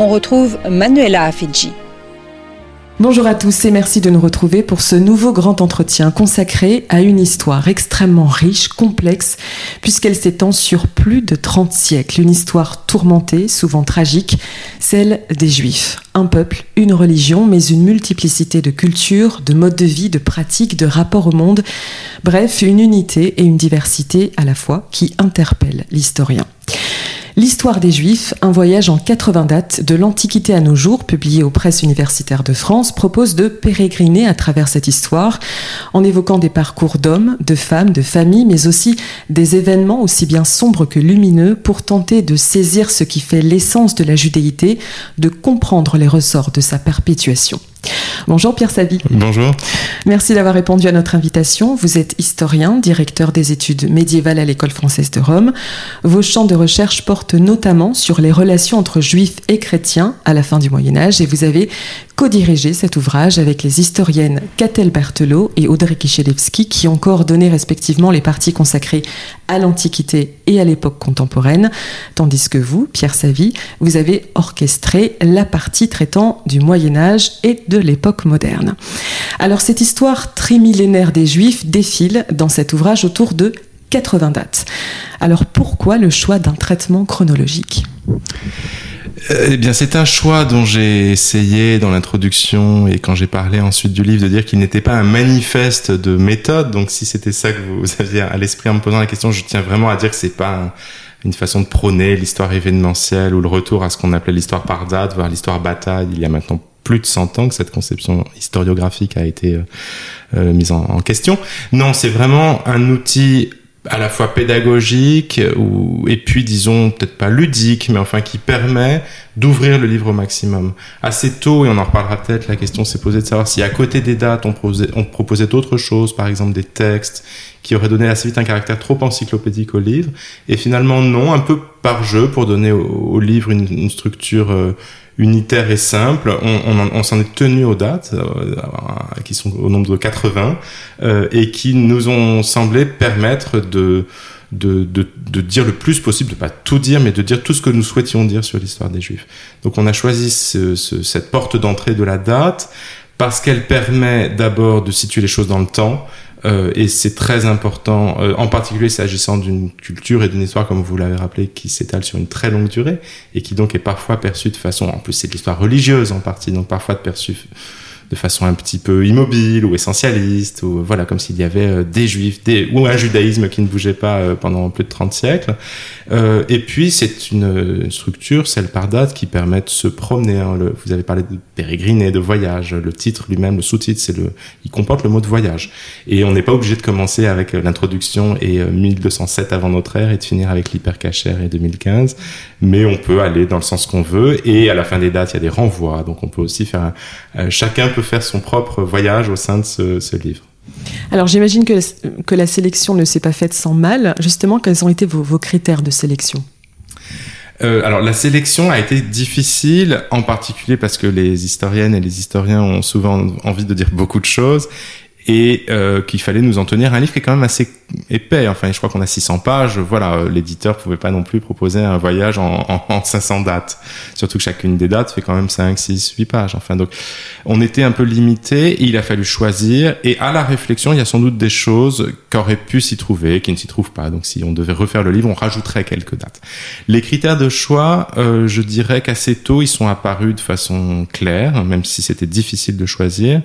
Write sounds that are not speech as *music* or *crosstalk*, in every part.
On retrouve Manuela Afidji. Bonjour à tous et merci de nous retrouver pour ce nouveau grand entretien consacré à une histoire extrêmement riche, complexe, puisqu'elle s'étend sur plus de 30 siècles. Une histoire tourmentée, souvent tragique, celle des Juifs. Un peuple, une religion, mais une multiplicité de cultures, de modes de vie, de pratiques, de rapports au monde. Bref, une unité et une diversité à la fois qui interpellent l'historien. L'histoire des Juifs, un voyage en 80 dates de l'Antiquité à nos jours, publié aux presses universitaires de France, propose de pérégriner à travers cette histoire en évoquant des parcours d'hommes, de femmes, de familles, mais aussi des événements aussi bien sombres que lumineux pour tenter de saisir ce qui fait l'essence de la judéité, de comprendre les ressorts de sa perpétuation. Bonjour Pierre Savy. Bonjour. Merci d'avoir répondu à notre invitation. Vous êtes historien, directeur des études médiévales à l'École française de Rome. Vos champs de recherche portent notamment sur les relations entre juifs et chrétiens à la fin du Moyen Âge et vous avez co-dirigé cet ouvrage avec les historiennes Catel Berthelot et Audrey Kichelewski qui ont coordonné respectivement les parties consacrées à l'Antiquité et à l'époque contemporaine, tandis que vous, Pierre Savy, vous avez orchestré la partie traitant du Moyen Âge et de l'époque moderne. Alors cette histoire trimillénaire des Juifs défile dans cet ouvrage autour de 80 dates. Alors pourquoi le choix d'un traitement chronologique? Eh bien, c'est un choix dont j'ai essayé dans l'introduction et quand j'ai parlé ensuite du livre de dire qu'il n'était pas un manifeste de méthode. Donc, si c'était ça que vous aviez à l'esprit en me posant la question, je tiens vraiment à dire que c'est pas une façon de prôner l'histoire événementielle ou le retour à ce qu'on appelait l'histoire par date, voire l'histoire bataille. Il y a maintenant plus de 100 ans que cette conception historiographique a été euh, euh, mise en question. Non, c'est vraiment un outil à la fois pédagogique ou et puis disons peut-être pas ludique mais enfin qui permet d'ouvrir le livre au maximum. Assez tôt et on en reparlera peut-être la question s'est posée de savoir si à côté des dates on proposait, on proposait d'autres choses par exemple des textes qui auraient donné assez vite un caractère trop encyclopédique au livre et finalement non un peu par jeu pour donner au, livre une, structure euh, unitaire et simple. On, s'en est tenu aux dates, euh, qui sont au nombre de 80, euh, et qui nous ont semblé permettre de, de, de, dire le plus possible, de pas tout dire, mais de dire tout ce que nous souhaitions dire sur l'histoire des Juifs. Donc on a choisi cette porte d'entrée de la date parce qu'elle permet d'abord de situer les choses dans le temps, euh, et c'est très important, euh, en particulier s'agissant d'une culture et d'une histoire, comme vous l'avez rappelé, qui s'étale sur une très longue durée et qui donc est parfois perçue de façon, en plus c'est de l'histoire religieuse en partie, donc parfois perçue de façon un petit peu immobile ou essentialiste, ou voilà, comme s'il y avait euh, des juifs, des, ou un judaïsme qui ne bougeait pas euh, pendant plus de 30 siècles. Euh, et puis, c'est une structure, celle par date, qui permet de se promener. Hein. Vous avez parlé de pérégriner, de voyage. Le titre lui-même, le sous-titre, c'est le, il comporte le mot de voyage. Et on n'est pas obligé de commencer avec l'introduction et 1207 avant notre ère et de finir avec l'hypercachère et 2015. Mais on peut aller dans le sens qu'on veut. Et à la fin des dates, il y a des renvois. Donc, on peut aussi faire, un, chacun peut faire son propre voyage au sein de ce, livre. Alors j'imagine que, que la sélection ne s'est pas faite sans mal. Justement, quels ont été vos, critères de sélection? Euh, alors la sélection a été difficile, en particulier parce que les historiennes et les historiens ont souvent envie de dire beaucoup de choses et euh, qu'il fallait nous en tenir un livre qui est quand même assez épais. Enfin, je crois qu'on a 600 pages. Voilà, euh, l'éditeur pouvait pas non plus proposer un voyage en, *laughs* en, en, 500 dates. Surtout que chacune des dates fait quand même 5, 6, 8 pages. Enfin, donc, on était un peu limité. Il a fallu choisir. Et à la réflexion, il y a sans doute des choses qu'aurait pu s'y trouver, qui ne s'y trouvent pas. Donc, si on devait refaire le livre, on rajouterait quelques dates. Les critères de choix, euh, je dirais qu'assez tôt, ils sont apparus de façon claire, même si c'était difficile de choisir.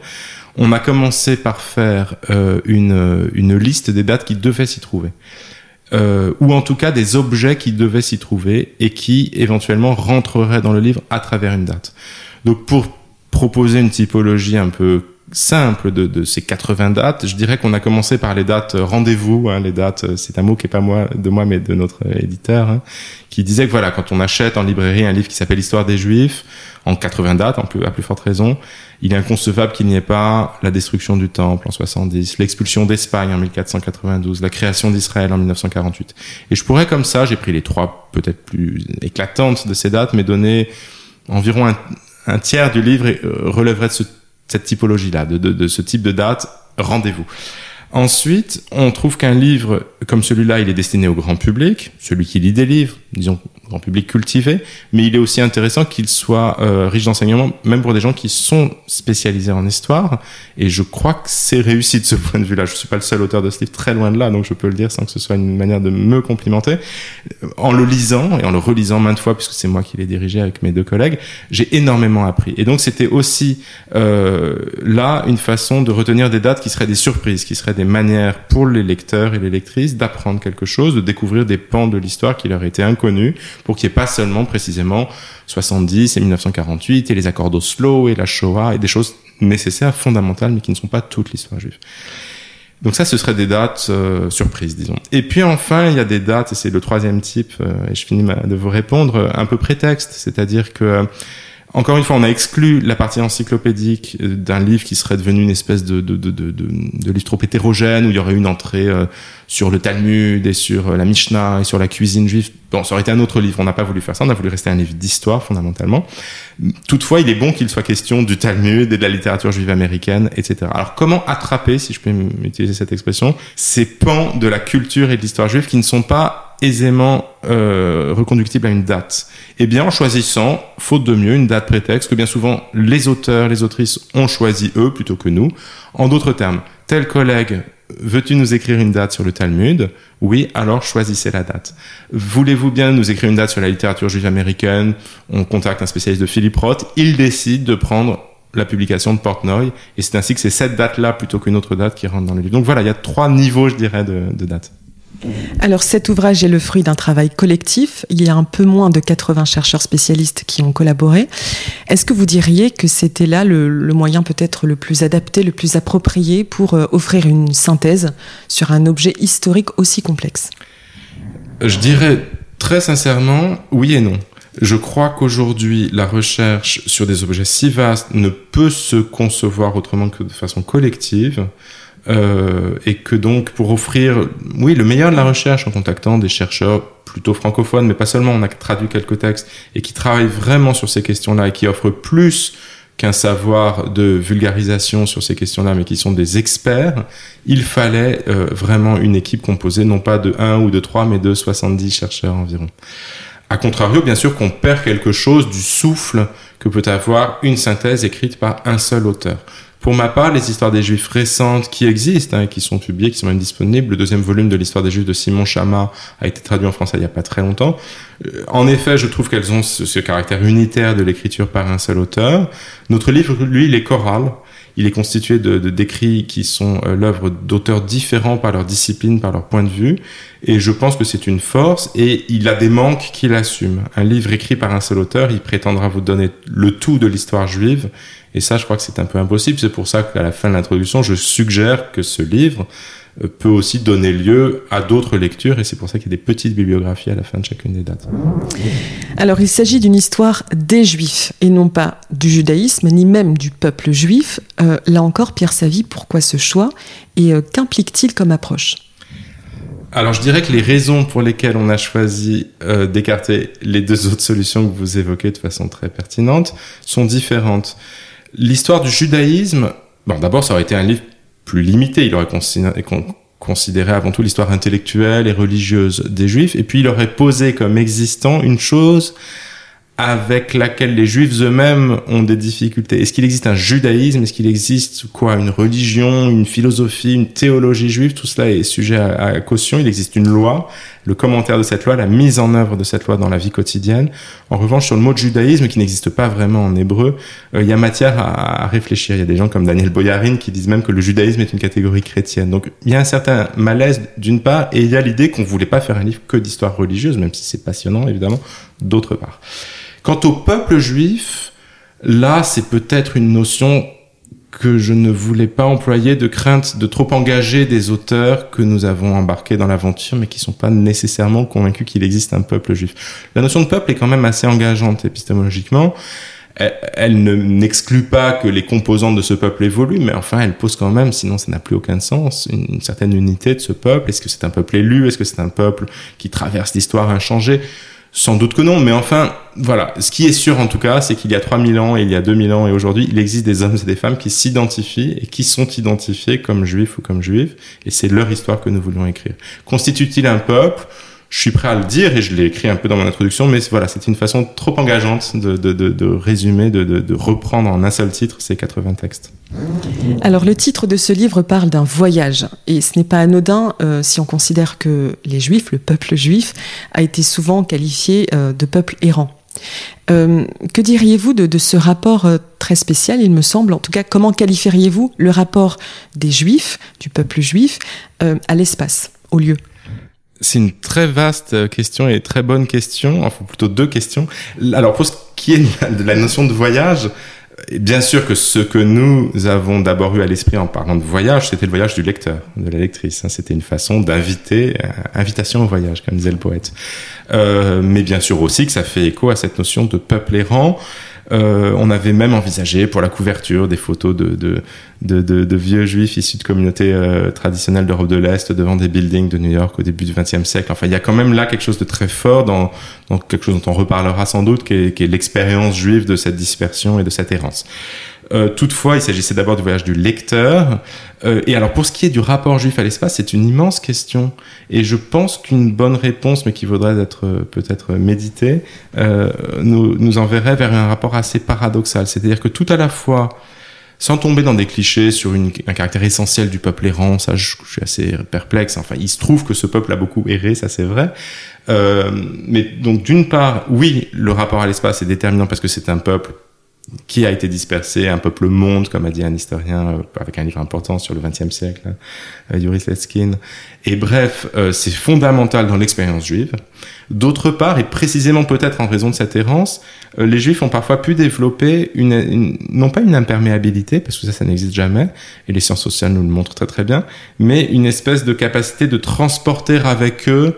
On a commencé par faire euh, une, une liste des dates qui devaient s'y trouver. Euh, ou en tout cas des objets qui devaient s'y trouver et qui éventuellement rentreraient dans le livre à travers une date. Donc pour proposer une typologie un peu simple de, de, ces 80 dates. Je dirais qu'on a commencé par les dates rendez-vous, hein, les dates, c'est un mot qui est pas moi, de moi, mais de notre éditeur, hein, qui disait que voilà, quand on achète en librairie un livre qui s'appelle Histoire des Juifs, en 80 dates, en plus, à plus forte raison, il est inconcevable qu'il n'y ait pas la destruction du temple en 70, l'expulsion d'Espagne en 1492, la création d'Israël en 1948. Et je pourrais comme ça, j'ai pris les trois peut-être plus éclatantes de ces dates, mais donner environ un, un tiers du livre euh, relèverait de ce cette typologie-là, de, de, de, ce type de date, rendez-vous. Ensuite, on trouve qu'un livre comme celui-là, il est destiné au grand public, celui qui lit des livres, disons grand public cultivé, mais il est aussi intéressant qu'il soit euh, riche d'enseignements, même pour des gens qui sont spécialisés en histoire. Et je crois que c'est réussi de ce point de vue-là. Je suis pas le seul auteur de ce livre, très loin de là, donc je peux le dire sans que ce soit une manière de me complimenter. En le lisant et en le relisant maintes fois, puisque c'est moi qui l'ai dirigé avec mes deux collègues, j'ai énormément appris. Et donc c'était aussi euh, là une façon de retenir des dates qui seraient des surprises, qui seraient des manières pour les lecteurs et les lectrices d'apprendre quelque chose, de découvrir des pans de l'histoire qui leur étaient inconnus pour qu'il n'y ait pas seulement précisément 70 et 1948 et les accords d'Oslo et la Shoah et des choses nécessaires, fondamentales, mais qui ne sont pas toute l'histoire juive. Donc ça, ce serait des dates euh, surprises, disons. Et puis enfin, il y a des dates, et c'est le troisième type, euh, et je finis de vous répondre, un peu prétexte, c'est-à-dire que encore une fois, on a exclu la partie encyclopédique euh, d'un livre qui serait devenu une espèce de, de, de, de, de livre trop hétérogène, où il y aurait une entrée euh, sur le Talmud et sur euh, la Mishnah et sur la cuisine juive. Bon, ça aurait été un autre livre. On n'a pas voulu faire ça. On a voulu rester un livre d'histoire, fondamentalement. Toutefois, il est bon qu'il soit question du Talmud et de la littérature juive américaine, etc. Alors, comment attraper, si je peux utiliser cette expression, ces pans de la culture et de l'histoire juive qui ne sont pas aisément euh, reconductible à une date? Eh bien, en choisissant, faute de mieux, une date prétexte que bien souvent les auteurs, les autrices ont choisi eux plutôt que nous. En d'autres termes, tel collègue, veux-tu nous écrire une date sur le Talmud? Oui, alors choisissez la date. Voulez-vous bien nous écrire une date sur la littérature juive américaine? On contacte un spécialiste de Philippe Roth. Il décide de prendre la publication de Portnoy, et c'est ainsi que c'est cette date-là plutôt qu'une autre date qui rentre dans le livre. Donc voilà, il y a trois niveaux, je dirais, de, de dates. Alors cet ouvrage est le fruit d'un travail collectif. Il y a un peu moins de 80 chercheurs spécialistes qui ont collaboré. Est-ce que vous diriez que c'était là le, moyen peut-être le plus adapté, le plus approprié pour euh, offrir une synthèse sur un objet historique aussi complexe? Je dirais très sincèrement oui et non. Je crois qu'aujourd'hui, la recherche sur des objets si vastes ne peut se concevoir autrement que de façon collective. Euh, et que donc pour offrir, oui, le meilleur de la recherche en contactant des chercheurs plutôt francophones, mais pas seulement, on a traduit quelques textes et qui travaillent vraiment sur ces questions-là et qui offrent plus qu'un savoir de vulgarisation sur ces questions-là, mais qui sont des experts, il fallait euh, vraiment une équipe composée non pas de 1 ou de 3, mais de 70 chercheurs environ. A contrario, bien sûr qu'on perd quelque chose du souffle que peut avoir une synthèse écrite par un seul auteur. Pour ma part, les histoires des Juifs récentes qui existent, hein, qui sont publiées, qui sont même disponibles, le deuxième volume de l'histoire des Juifs de Simon Chama a été traduit en français il n'y a pas très longtemps. Euh, en effet, je trouve qu'elles ont ce, caractère unitaire de l'écriture par un seul auteur. Notre livre, lui, il est choral. Il est constitué de, d'écrits qui sont euh, l'œuvre d'auteurs différents par leur discipline, par leur point de vue. Et je pense que c'est une force et il a des manques qu'il assume. Un livre écrit par un seul auteur, il prétendra vous donner le tout de l'histoire juive et ça, je crois que c'est un peu impossible. C'est pour ça qu'à la fin de l'introduction, je suggère que ce livre peut aussi donner lieu à d'autres lectures et c'est pour ça qu'il y a des petites bibliographies à la fin de chacune des dates. Alors il s'agit d'une histoire des juifs et non pas du judaïsme ni même du peuple juif. Euh, là encore, Pierre Savy, pourquoi ce choix et euh, qu'implique-t-il comme approche? Alors je dirais que les raisons pour lesquelles on a choisi d'écarter les deux autres solutions que vous évoquez de façon très pertinente sont différentes. L'histoire du judaïsme, bon, d'abord, ça aurait été un livre plus limité. Il aurait considéré avant tout l'histoire intellectuelle et religieuse des Juifs, et puis il aurait posé comme existant une chose avec laquelle les juifs eux-mêmes ont des difficultés. Est-ce qu'il existe un judaïsme? Est-ce qu'il existe quoi? Une religion, une philosophie, une théologie juive? Tout cela est sujet à, caution. Il existe une loi, le commentaire de cette loi, la mise en œuvre de cette loi dans la vie quotidienne. En revanche, sur le mot de judaïsme, qui n'existe pas vraiment en hébreu, euh, il y a matière à, réfléchir. Il y a des gens comme Daniel Boyarin qui disent même que le judaïsme est une catégorie chrétienne. Donc il y a un certain malaise d'une part, et il y a l'idée qu'on voulait pas faire un livre que d'histoire religieuse, même si c'est passionnant évidemment, d'autre part. Quant au peuple juif, là, c'est peut-être une notion que je ne voulais pas employer de crainte de trop engager des auteurs que nous avons embarqués dans l'aventure, mais qui sont pas nécessairement convaincus qu'il existe un peuple juif. La notion de peuple est quand même assez engageante épistémologiquement. Elle, ne n'exclut pas que les composantes de ce peuple évoluent, mais enfin, elle pose quand même, sinon ça n'a plus aucun sens, une, une certaine unité de ce peuple. Est-ce que c'est un peuple élu? Est-ce que c'est un peuple qui traverse l'histoire inchangée? Sans doute que non, mais enfin, voilà. Ce qui est sûr en tout cas, c'est qu'il y a 3000 ans il y a 2000 ans et aujourd'hui, il existe des hommes et des femmes qui s'identifient et qui sont identifiés comme juifs ou comme juifs, et c'est leur histoire que nous voulons écrire. Constitue-t-il un peuple? Je suis prêt à le dire et je l'ai écrit un peu dans mon introduction, mais voilà, c'est une façon trop engageante de, résumer, de, reprendre en un seul titre ces 80 textes. Alors le titre de ce livre parle d'un voyage, et ce n'est pas anodin euh, si on considère que les Juifs, le peuple juif, a été souvent qualifié euh, de peuple errant. Euh, que diriez-vous de, de, ce rapport très spécial, il me semble En tout cas, comment qualifieriez-vous le rapport des Juifs, du peuple juif, à l'espace, au lieu? C'est une très vaste question et très bonne question, enfin plutôt deux questions. Alors pour ce qui est de la notion de voyage, bien sûr que ce que nous avons d'abord eu à l'esprit en parlant de voyage, c'était le voyage du lecteur, de la lectrice. Hein. C'était une façon d'inviter, euh, invitation au voyage, comme disait le poète. Euh, mais bien sûr aussi que ça fait écho à cette notion de peuple errant. Euh, on avait même envisagé pour la couverture des photos de, de, de, de vieux juifs issus de communautés euh, traditionnelles d'Europe de l'Est devant des buildings de New York au début du XXe siècle. Enfin, il y a quand même là quelque chose de très fort dans, dans quelque chose dont on reparlera sans doute, qui est, qui est l'expérience juive de cette dispersion et de cette errance. Euh, toutefois, il s'agissait d'abord du voyage du lecteur. Euh, et alors, pour ce qui est du rapport juif à l'espace, c'est une immense question. Et je pense qu'une bonne réponse, mais qui vaudrait être euh, peut-être méditée, euh, nous, nous enverrait vers un rapport assez paradoxal. C'est-à-dire que tout à la fois, sans tomber dans des clichés sur une, un caractère essentiel du peuple errant, ça je, je, suis assez perplexe. Enfin, il se trouve que ce peuple a beaucoup erré, ça c'est vrai. Euh, mais donc d'une part, oui, le rapport à l'espace est déterminant parce que c'est un peuple qui a été dispersé, un peuple monde, comme a dit un historien euh, avec un livre important sur le XXe siècle, euh, Yuris Letskin. Et bref, euh, c'est fondamental dans l'expérience juive. D'autre part, et précisément peut-être en raison de cette errance, les juifs ont parfois pu développer une, une, non pas une imperméabilité, parce que ça, ça n'existe jamais, et les sciences sociales nous le montrent très très bien, mais une espèce de capacité de transporter avec eux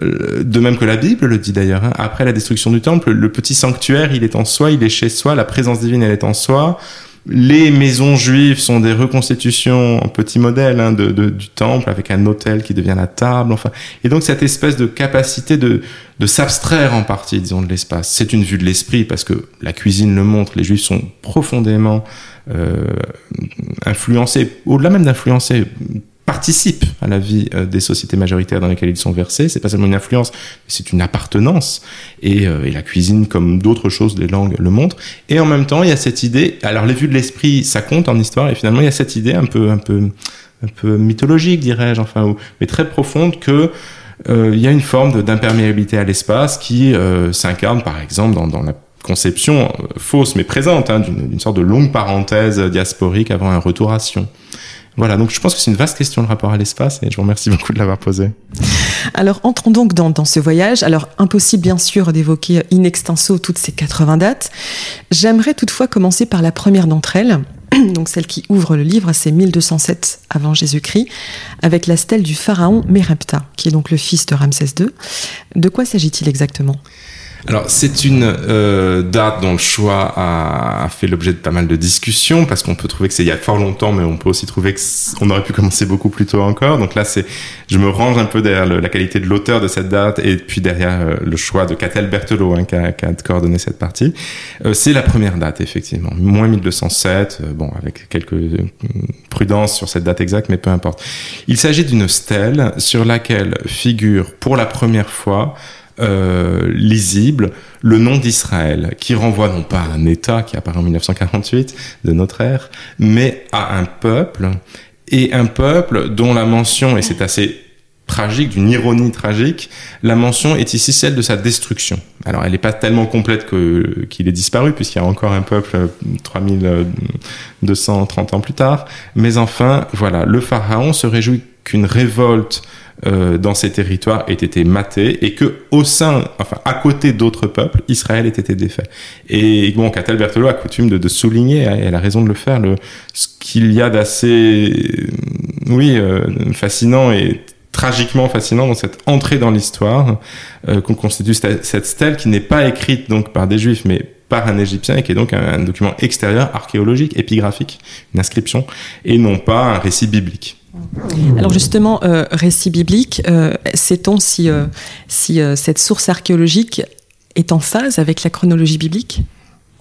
de même que la Bible le dit d'ailleurs, hein, après la destruction du temple, le petit sanctuaire, il est en soi, il est chez soi, la présence divine, elle est en soi. Les maisons juives sont des reconstitutions en petit modèle hein, de, de, du temple avec un hôtel qui devient la table. Enfin, et donc cette espèce de capacité de, de s'abstraire en partie, disons, de l'espace. C'est une vue de l'esprit parce que la cuisine le montre. Les juifs sont profondément euh, influencés, au-delà même d'influencer, participent à la vie euh, des sociétés majoritaires dans lesquelles ils sont versés. C'est pas seulement une influence, mais c'est une appartenance. Et, euh, et, la cuisine, comme d'autres choses, les langues le montrent. Et en même temps, il y a cette idée. Alors, les vues de l'esprit, ça compte en histoire. Et finalement, il y a cette idée un peu, un peu, un peu mythologique, dirais-je, enfin, ou, mais très profonde que euh, il y a une forme d'imperméabilité à l'espace qui euh, s'incarne, par exemple, dans, dans la conception euh, fausse mais présente hein, d'une sorte de longue parenthèse diasporique avant un retour à Sion. Voilà, donc je pense que c'est une vaste question le rapport à l'espace et je vous remercie beaucoup de l'avoir posé. Alors entrons donc dans, dans, ce voyage. Alors impossible bien sûr d'évoquer in extenso toutes ces 80 dates. J'aimerais toutefois commencer par la première d'entre elles, *clears throat* donc celle qui ouvre le livre, c'est 1207 avant Jésus-Christ, avec la stèle du pharaon Mérepta, qui est donc le fils de Ramsès II. De quoi s'agit-il exactement? Alors c'est une euh, date dont le choix a, a fait l'objet de pas mal de discussions parce qu'on peut trouver que c'est il y a fort longtemps, mais on peut aussi trouver qu'on aurait pu commencer beaucoup plus tôt encore. Donc là, c'est, je me range un peu derrière le, la qualité de l'auteur de cette date et puis derrière euh, le choix de Catel Berthelot hein, qui, a, qui, a, coordonné cette partie. Euh, c'est la première date effectivement, moins 1207. Euh, bon, avec quelques euh, prudences sur cette date exacte, mais peu importe. Il s'agit d'une stèle sur laquelle figure pour la première fois euh, lisible le nom d'Israël, qui renvoie non pas à un État qui apparaît en 1948 de notre ère, mais à un peuple, et un peuple dont la mention, et c'est assez tragique, d'une ironie tragique, la mention est ici celle de sa destruction. Alors elle n'est pas tellement complète que qu'il est disparu, puisqu'il y a encore un peuple 3230 ans plus tard, mais enfin, voilà, le pharaon se réjouit qu'une révolte dans ces territoires ait été maté et que au sein, enfin à côté d'autres peuples, Israël ait été défait. Et bon, Catel Berthelot a coutume de, de souligner, et elle a raison de le faire, le, ce qu'il y a d'assez, oui, fascinant et tragiquement fascinant dans cette entrée dans l'histoire euh, qu'on constitue cette stèle qui n'est pas écrite donc par des juifs mais par un égyptien et qui est donc un, document extérieur archéologique épigraphique une inscription et non pas un récit biblique alors justement, euh, récit biblique, euh, sait-on si, si cette source archéologique est en phase avec la chronologie biblique?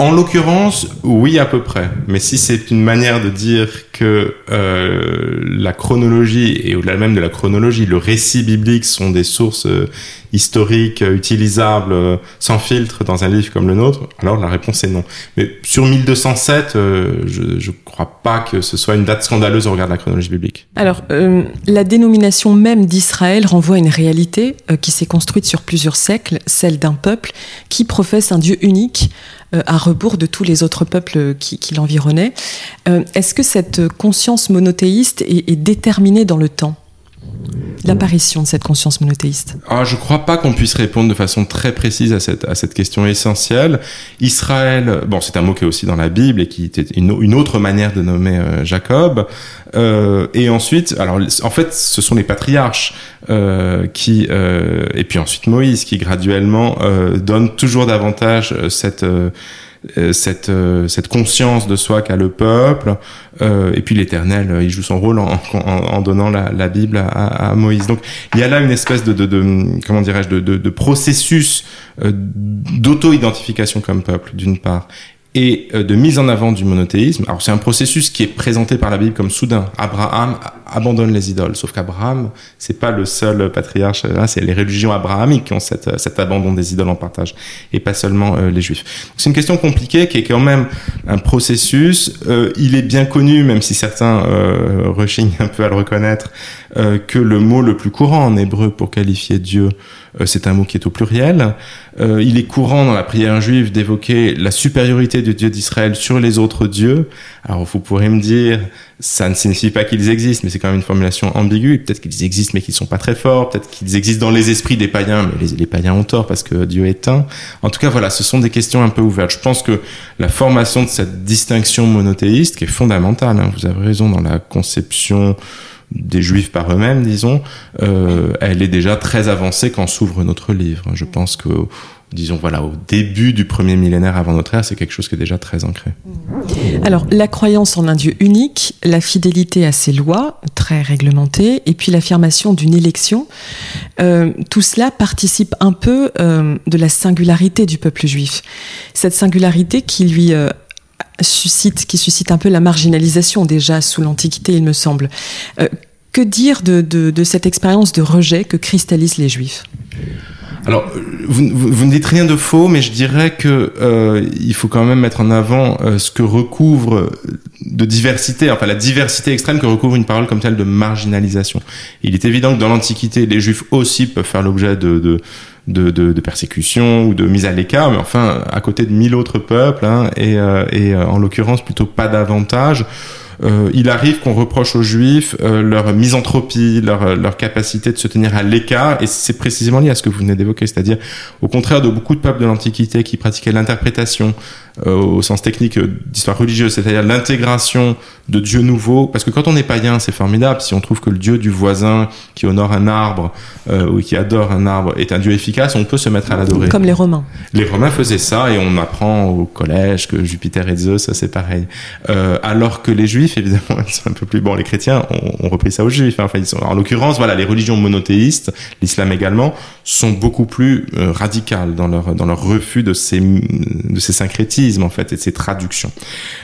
En l'occurrence, oui à peu près. Mais si c'est une manière de dire que euh, la chronologie et au-delà même de la chronologie, le récit biblique sont des sources euh, historiques euh, utilisables euh, sans filtre dans un livre comme le nôtre, alors la réponse est non. Mais sur 1207, je, je crois pas que ce soit une date scandaleuse au regard de la chronologie biblique. Alors, la dénomination même d'Israël renvoie à une réalité qui s'est construite sur plusieurs siècles, celle d'un peuple qui professe un Dieu unique à rebours de tous les autres peuples qui, l'environnaient. Euh, est-ce que cette conscience monothéiste est, déterminée dans le temps? L'apparition de cette conscience monothéiste ah, Je ne crois pas qu'on puisse répondre de façon très précise à cette, à cette question essentielle. Israël, bon, c'est un mot qui est aussi dans la Bible et qui était une, autre manière de nommer euh, Jacob. Euh, et ensuite, alors en fait, ce sont les patriarches euh, qui, et puis ensuite Moïse, qui graduellement donne toujours davantage cette cette, cette conscience de soi qu'a le peuple, et puis l'Éternel, il joue son rôle en, en, en donnant la, la Bible à, à, Moïse. Donc il y a là une espèce de, de, de comment dirais-je, de, de, de, processus d'auto-identification comme peuple, d'une part, et euh, de mise en avant du monothéisme. Alors c'est un processus qui est présenté par la Bible comme soudain. Abraham abandonne les idoles, sauf qu'Abraham, c'est pas le seul patriarche. Là, c'est les religions abrahamiques qui ont cette, cet abandon des idoles en partage, et pas seulement euh, les juifs. C'est une question compliquée qui est quand même un processus. Euh, il est bien connu, même si certains euh, rechignent un peu à le reconnaître, que le mot le plus courant en hébreu pour qualifier Dieu euh, c'est un mot qui est au pluriel. Euh, il est courant dans la prière juive d'évoquer la supériorité du Dieu d'Israël sur les autres dieux. Alors vous pourrez me dire, ça ne signifie pas qu'ils existent, mais c'est quand même une formulation ambiguë. Peut-être qu'ils existent, mais qu'ils sont pas très forts. Peut-être qu'ils existent dans les esprits des païens, mais les, les, païens ont tort parce que Dieu est un. En tout cas, voilà, ce sont des questions un peu ouvertes. Je pense que la formation de cette distinction monothéiste, qui est fondamentale, hein, vous avez raison dans la conception des juifs par eux-mêmes, disons, euh, elle est déjà très avancée quand s'ouvre notre livre. Je pense que, disons, voilà, au début du premier millénaire avant notre ère, c'est quelque chose qui est déjà très ancré. Alors, la croyance en un Dieu unique, la fidélité à ses lois, très réglementées, et puis l'affirmation d'une élection, euh, tout cela participe un peu euh, de la singularité du peuple juif. Cette singularité qui lui euh, suscite, qui suscite un peu la marginalisation déjà sous l'Antiquité, il me semble. Euh, que dire de, de, cette expérience de rejet que cristallisent les Juifs? Alors, vous, vous, ne dites rien de faux, mais je dirais que euh, il faut quand même mettre en avant euh, ce que recouvre de diversité, enfin la diversité extrême que recouvre une parole comme telle de marginalisation. Il est évident que dans l'Antiquité, les Juifs aussi peuvent faire l'objet de de, persécution ou de mise à l'écart, mais enfin à côté de mille autres peuples, hein, et, euh, euh, en l'occurrence plutôt pas davantage. Euh, il arrive qu'on reproche aux Juifs euh, leur misanthropie, leur, leur capacité de se tenir à l'écart, et c'est précisément lié à ce que vous venez d'évoquer, c'est-à-dire au contraire de beaucoup de peuples de l'Antiquité qui pratiquaient l'interprétation euh, au sens technique d'histoire religieuse, c'est-à-dire l'intégration de dieux nouveaux, parce que quand on est païen, c'est formidable, si on trouve que le dieu du voisin qui honore un arbre euh, ou qui adore un arbre est un dieu efficace, on peut se mettre à l'adorer. Comme les Romains. Les Romains faisaient ça, et on apprend au collège que Jupiter et Zeus, c'est pareil. Euh, alors que les Juifs, évidemment, ils sont un peu plus bon. Les chrétiens ont, ont repris ça aux Juifs. Sont, en l'occurrence, voilà, les religions monothéistes, l'islam également, sont beaucoup plus euh, radicales dans leur dans leur refus de ces de ces syncrétismes en fait et de ces traductions.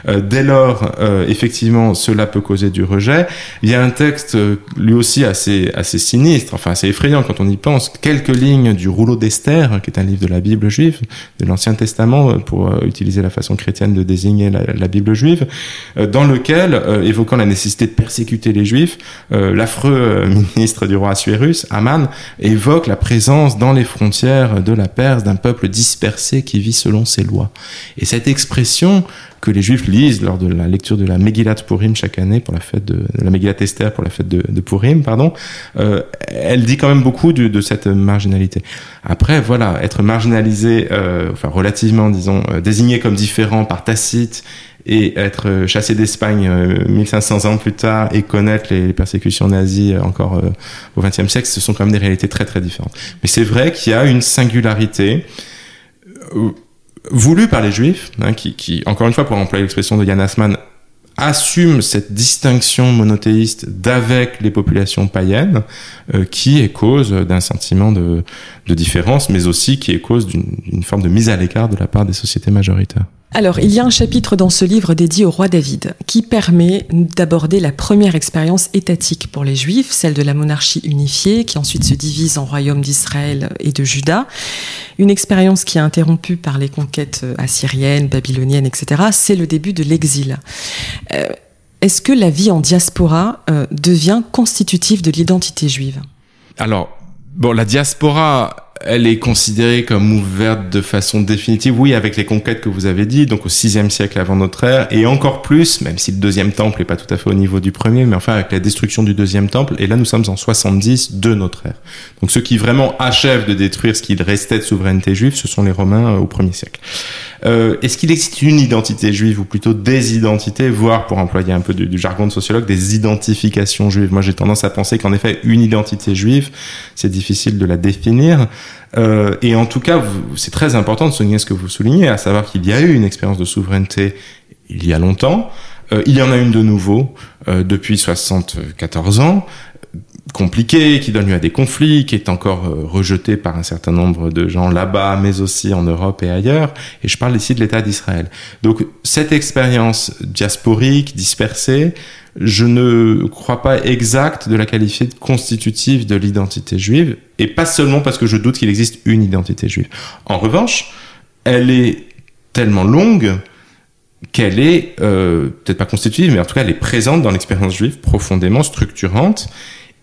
Euh, dès lors, euh, effectivement, cela peut causer du rejet. Il y a un texte lui aussi assez assez sinistre, enfin assez effrayant quand on y pense. Quelques lignes du rouleau d'Esther, qui est un livre de la Bible juive, de l'Ancien Testament, pour utiliser la façon chrétienne de désigner la Bible juive, dans lequel euh, évoquant la nécessité de persécuter les juifs, euh, l'affreux *laughs* ministre du roi Assuérus, Aman, évoque la présence dans les frontières de la Perse d'un peuple dispersé qui vit selon ses lois. Et cette expression que les juifs lisent lors de la lecture de la Megillat Purim chaque année pour la fête de, la Megillat Esther pour la fête de, de Purim, pardon, euh, elle dit quand même beaucoup de, de, cette marginalité. Après, voilà, être marginalisé, euh, enfin relativement, disons, euh, désigné comme différent par Tacite et être chassé d'Espagne 1500 ans plus tard et connaître les, persécutions nazies encore au XXe siècle, ce sont quand même des réalités très très différentes. Mais c'est vrai qu'il y a une singularité voulu par les juifs, hein, qui, qui, encore une fois, pour employer l'expression de Yann Asman, assume cette distinction monothéiste d'avec les populations païennes, euh, qui est cause d'un sentiment de, de, différence, mais aussi qui est cause d'une forme de mise à l'écart de la part des sociétés majoritaires. Alors, il y a un chapitre dans ce livre dédié au roi David qui permet d'aborder la première expérience étatique pour les Juifs, celle de la monarchie unifiée qui ensuite se divise en royaume d'Israël et de Juda. Une expérience qui est interrompue par les conquêtes assyriennes, babyloniennes, etc. C'est le début de l'exil. Euh, est-ce que la vie en diaspora euh, devient constitutive de l'identité juive? Alors, bon, la diaspora elle est considérée comme ouverte de façon définitive, oui, avec les conquêtes que vous avez dit, donc au VIe siècle avant notre ère, et encore plus, même si le deuxième temple n'est pas tout à fait au niveau du premier, mais enfin avec la destruction du deuxième temple, et là nous sommes en 70 de notre ère. Donc ceux qui vraiment achèvent de détruire ce qu'il restait de souveraineté juive, ce sont les Romains euh, au premier siècle. Euh, Est-ce qu'il existe une identité juive, ou plutôt des identités, voire, pour employer un peu du, jargon de sociologue, des identifications juives? Moi j'ai tendance à penser qu'en effet, une identité juive, c'est difficile de la définir. Euh, et en tout cas, c'est très important de souligner ce que vous soulignez, à savoir qu'il y a eu une expérience de souveraineté il y a longtemps. Euh, il y en a une de nouveau euh, depuis 74 ans, compliquée, qui donne lieu à des conflits, qui est encore euh, rejetée par un certain nombre de gens là-bas, mais aussi en Europe et ailleurs. Et je parle ici de l'État d'Israël. Donc cette expérience diasporique, dispersée, je ne crois pas exact de la qualifier de constitutive de l'identité juive, et pas seulement parce que je doute qu'il existe une identité juive. En revanche, elle est tellement longue qu'elle est euh, peut-être pas constitutive, mais en tout cas elle est présente dans l'expérience juive, profondément structurante.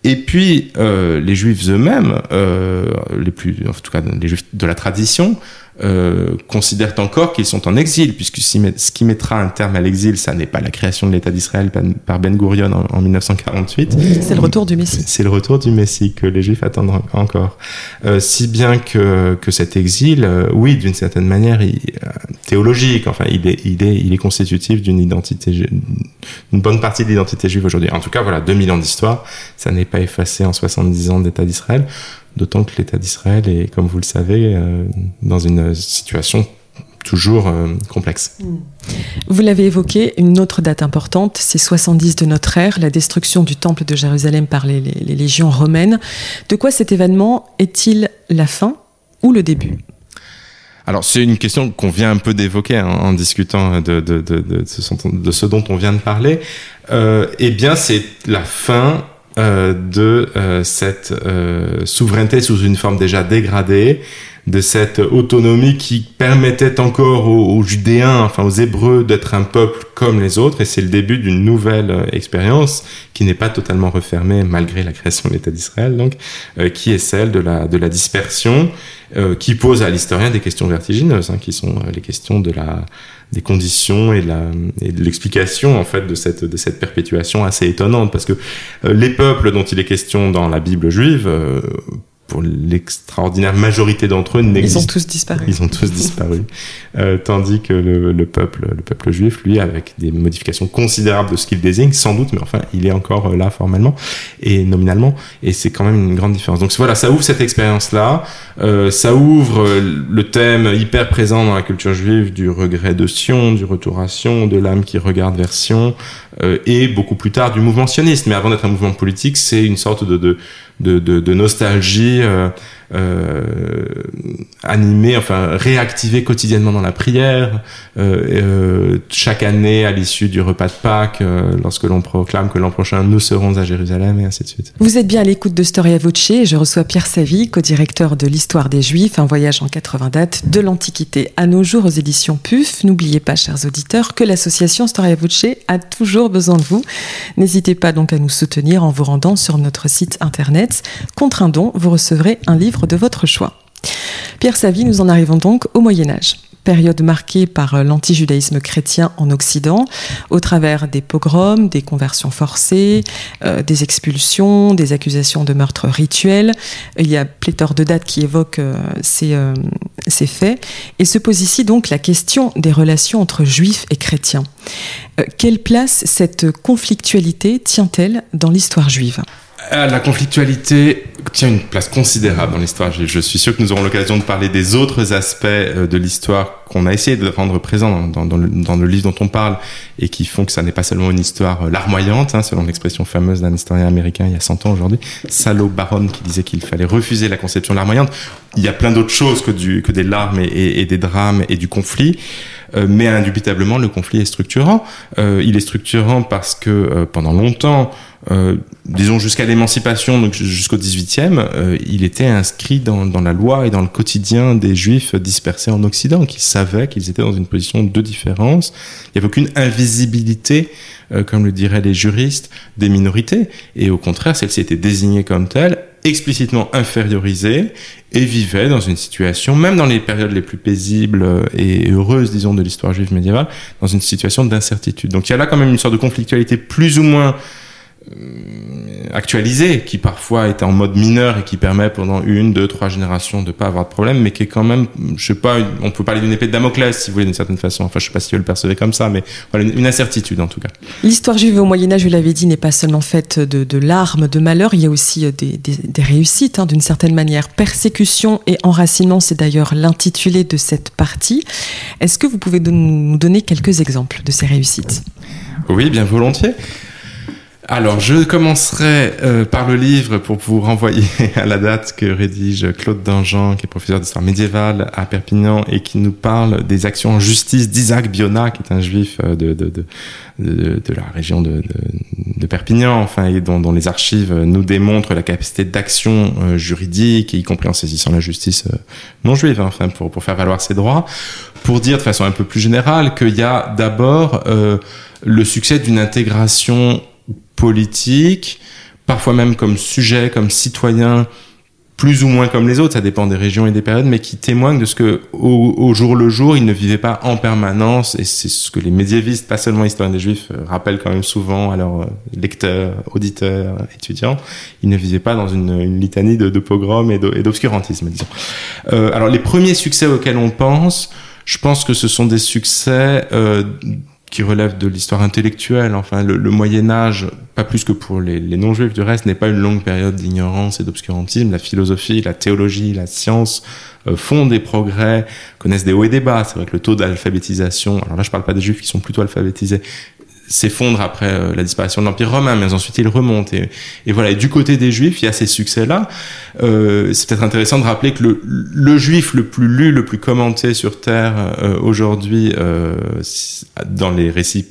Et puis euh, les juifs eux-mêmes, euh, les plus, en tout cas les juifs de la tradition, euh, considèrent encore qu'ils sont en exil, puisque ce qui mettra un terme à l'exil, ça n'est pas la création de l'État d'Israël par Ben Gurion en, 1948. C'est le retour du Messie. C'est le retour du Messie que les Juifs attendent encore. Euh, si bien que, que cet exil, euh, oui, d'une certaine manière, il, théologique, enfin, il est, il est, il est constitutif d'une identité, une bonne partie de l'identité juive aujourd'hui. En tout cas, voilà, 2000 ans d'histoire, ça n'est pas effacé en 70 ans d'État d'Israël. D'autant que l'État d'Israël est, comme vous le savez, euh, dans une situation toujours euh, complexe. Mm. Vous l'avez évoqué, une autre date importante, c'est 70 de notre ère, la destruction du temple de Jérusalem par les, légions romaines. De quoi cet événement est-il la fin ou le début? Alors c'est une question qu'on vient un peu d'évoquer hein, en discutant de, ce, dont on vient de parler. Euh, eh bien c'est la fin euh, de euh, cette souveraineté sous une forme déjà dégradée, de cette autonomie qui permettait encore aux, Judéens, enfin aux Hébreux, d'être un peuple comme les autres. Et c'est le début d'une nouvelle expérience qui n'est pas totalement refermée malgré la création de l'État d'Israël, donc qui est celle de la de la dispersion, qui pose à l'historien des questions vertigineuses, hein, qui sont les questions de la des conditions et, la, et de l'explication en fait de cette, de cette perpétuation assez étonnante parce que euh, les peuples dont il est question dans la Bible juive euh, pour l'extraordinaire majorité d'entre eux n'existent. Ils ont tous disparu. Ils ont tous disparu. *laughs* Euh, tandis que le, le, peuple, le peuple juif, lui, avec des modifications considérables de ce qu'il désigne, sans doute, mais enfin, il est encore euh, là formellement et nominalement, et c'est quand même une grande différence. Donc voilà, ça ouvre cette expérience-là, euh, ça ouvre euh, le thème hyper présent dans la culture juive du regret de Sion, du retour à Sion, de l'âme qui regarde vers Sion, euh, et beaucoup plus tard du mouvement sioniste. Mais avant d'être un mouvement politique, c'est une sorte de, de de, de, nostalgie euh, euh, animé, enfin réactivé quotidiennement dans la prière. Euh, euh, chaque année, à l'issue du repas de Pâques, lorsque l'on proclame que l'an prochain nous serons à Jérusalem, et ainsi de suite. Vous êtes bien à l'écoute de Storia Voce. Et je reçois Pierre Savy, co-directeur de l'histoire des Juifs, un voyage en 80 dates de l'Antiquité à nos jours aux éditions PUF. N'oubliez pas, chers auditeurs, que l'association Storia Voce a toujours besoin de vous. N'hésitez pas donc à nous soutenir en vous rendant sur notre site internet. Contre un don, vous recevrez un livre de votre choix. Pierre Savy, nous en arrivons donc au Moyen Âge période marquée par l'antijudaïsme chrétien en Occident, au travers des pogroms, des conversions forcées, euh, des expulsions, des accusations de meurtres rituels. Il y a pléthore de dates qui évoquent euh, ces, euh, ces, faits. Et se pose ici donc la question des relations entre juifs et chrétiens. quelle place cette conflictualité tient-elle dans l'histoire juive? Euh, la conflictualité tient une place considérable dans l'histoire. Je, suis sûr que nous aurons l'occasion de parler des autres aspects euh, de l'histoire qu'on a essayé de rendre présents dans, dans, le, dans, le, livre dont on parle et qui font que ça n'est pas seulement une histoire euh, larmoyante, hein, selon l'expression fameuse d'un historien américain il y a 100 ans aujourd'hui, Salo Baron qui disait qu'il fallait refuser la conception larmoyante. Il y a plein d'autres choses que, du, que des larmes et, et, des drames et du conflit. mais indubitablement, le conflit est structurant. il est structurant parce que pendant longtemps, euh, disons jusqu'à l'émancipation, donc jusqu'au 18e, euh, il était inscrit dans, dans, la loi et dans le quotidien des juifs dispersés en Occident, qui savaient qu'ils étaient dans une position de différence. Il n'y avait aucune invisibilité, euh, comme le diraient les juristes, des minorités. Et au contraire, celles-ci étaient désignées comme telles, explicitement infériorisées, et vivaient dans une situation, même dans les périodes les plus paisibles et heureuses, disons, de l'histoire juive médiévale, dans une situation d'incertitude. Donc il y a là quand même une sorte de conflictualité plus ou moins euh, actualisé, qui parfois est en mode mineur et qui permet pendant une, deux, trois générations de pas avoir de problème, mais qui est quand même, je sais pas, on peut parler d'une épée de Damoclès, si vous voulez, d'une certaine façon. Enfin, je sais pas si vous le percevez comme ça, mais voilà, une, incertitude en tout cas. L'histoire juive au Moyen Âge, vous l'avez dit, n'est pas seulement faite de, de larmes, de malheurs, il y a aussi euh, des, des, des réussites, hein, d'une certaine manière. Persécution et enracinement, c'est d'ailleurs l'intitulé de cette partie. Est-ce que vous pouvez nous donner quelques exemples de ces réussites? Oui, bien volontiers. Alors, je commencerai euh, par le livre pour vous renvoyer *laughs* à la date que rédige Claude Dangean, qui est professeur d'histoire médiévale à Perpignan et qui nous parle des actions en justice d'Isaac Biona, qui est un juif euh, de, de, de, de la région de, Perpignan, enfin, et dont, dont, les archives nous démontrent la capacité d'action euh, juridique, y compris en saisissant la justice non juive, hein, enfin, pour, pour faire valoir ses droits, pour dire de façon un peu plus générale qu'il y a d'abord le succès d'une intégration politique, parfois même comme sujet, comme citoyen, plus ou moins comme les autres, ça dépend des régions et des périodes, mais qui témoignent de ce que au, jour le jour, ils ne vivaient pas en permanence, et c'est ce que les médiévistes, pas seulement historiens des Juifs, euh, rappellent quand même souvent à leurs euh, lecteurs, auditeurs, étudiants, ils ne vivaient pas dans une, litanie de, de pogroms et d'obscurantisme, disons. Euh, alors les premiers succès auxquels on pense, je pense que ce sont des succès euh, qui relève de l'histoire intellectuelle. Enfin, le, Moyen Âge, pas plus que pour les, non-juifs du reste, n'est pas une longue période d'ignorance et d'obscurantisme. La philosophie, la théologie, la science euh, font des progrès, connaissent des hauts et des bas. C'est vrai que le taux d'alphabétisation, alors là je parle pas des juifs qui sont plutôt alphabétisés, s'effondre après euh, la disparition de l'Empire romain, mais ensuite il remonte. Et, voilà, et du côté des Juifs, il y a ces succès-là. Euh, c'est peut-être intéressant de rappeler que le, le, Juif le plus lu, le plus commenté sur Terre euh, aujourd'hui, euh, dans les récits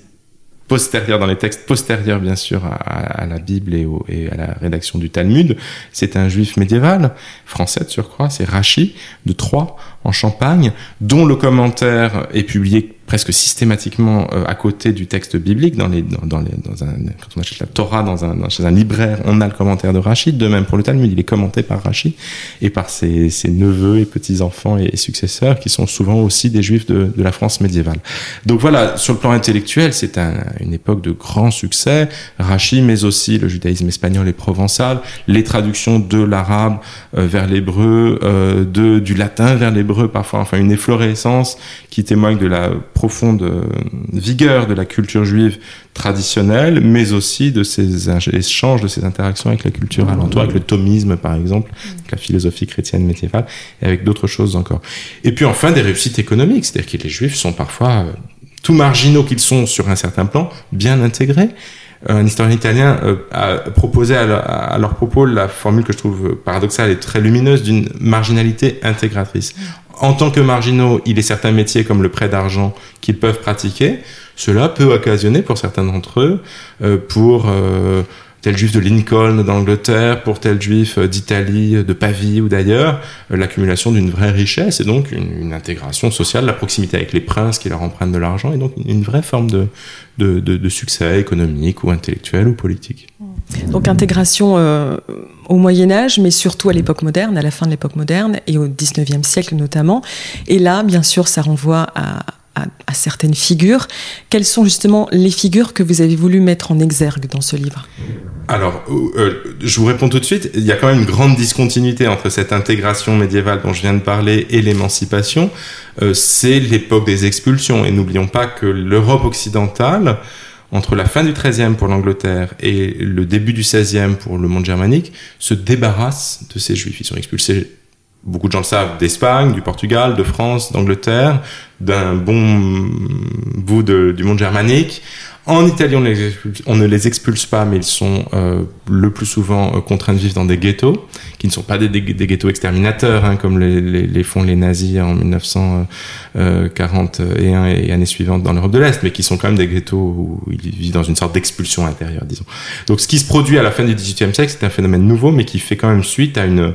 postérieurs, dans les textes postérieurs bien sûr à, à la Bible et, au, et, à la rédaction du Talmud, c'est un juif médiéval, français de surcroît, c'est Rachi de Troyes en Champagne, dont le commentaire est publié presque systématiquement euh, à côté du texte biblique dans les dans, dans, les, dans un quand on achète la Torah dans un chez un libraire on a le commentaire de Rachid. De même pour le Talmud il est commenté par Rachid et par ses, ses neveux et petits enfants et, successeurs qui sont souvent aussi des juifs de, de, la France médiévale. Donc voilà sur le plan intellectuel c'est un, une époque de grand succès. Rachid mais aussi le judaïsme espagnol et provençal. Les traductions de l'arabe euh, vers l'hébreu euh, de du latin vers l'hébreu parfois enfin une efflorescence qui témoigne de la profonde euh, vigueur de la culture juive traditionnelle, mais aussi de ces échanges, de ces interactions avec la culture alentour, avec le thomisme par exemple, avec la philosophie chrétienne médiévale, et avec d'autres choses encore. Et puis enfin des réussites économiques, c'est-à-dire que les juifs sont parfois, euh, tout marginaux qu'ils sont sur un certain plan, bien intégrés. un historien italien a proposé à, leur propos la formule que je trouve paradoxale et très lumineuse d'une marginalité intégratrice. En tant que marginaux, il est certains métiers comme le prêt d'argent qu'ils peuvent pratiquer. Cela peut occasionner pour certains d'entre eux, pour tel juif de Lincoln d'Angleterre pour tel juif d'Italie, de Pavie ou d'ailleurs, euh, l'accumulation d'une vraie richesse et donc une, intégration sociale, la proximité avec les princes qui leur empruntent de l'argent et donc une, vraie forme de, de, succès économique ou intellectuel ou politique. Donc intégration euh, au Moyen Âge, mais surtout à l'époque moderne, à la fin de l'époque moderne et au 19e siècle notamment. Et là, bien sûr, ça renvoie à, à, certaines figures. Quelles sont justement les figures que vous avez voulu mettre en exergue dans ce livre? Alors, euh, euh, je vous réponds tout de suite. Il y a quand même une grande discontinuité entre cette intégration médiévale dont je viens de parler et l'émancipation. Euh, c'est l'époque des expulsions. Et n'oublions pas que l'Europe occidentale, entre la fin du XIIIe pour l'Angleterre et le début du XVIe pour le monde germanique, se débarrasse de ces juifs. Ils sont expulsés beaucoup de gens le savent, d'Espagne, du Portugal, de France, d'Angleterre, d'un bon bout du monde germanique. En Italie, on, ne les expulse pas, mais ils sont euh, le plus souvent euh, contraints de vivre dans des ghettos, qui ne sont pas des, ghettos exterminateurs, hein, comme les, font les nazis en 1941 et années suivantes dans l'Europe de l'Est, mais qui sont quand même des ghettos où ils vivent dans une sorte d'expulsion intérieure, disons. Donc ce qui se produit à la fin du XVIIIe siècle, c'est un phénomène nouveau, mais qui fait quand même suite à une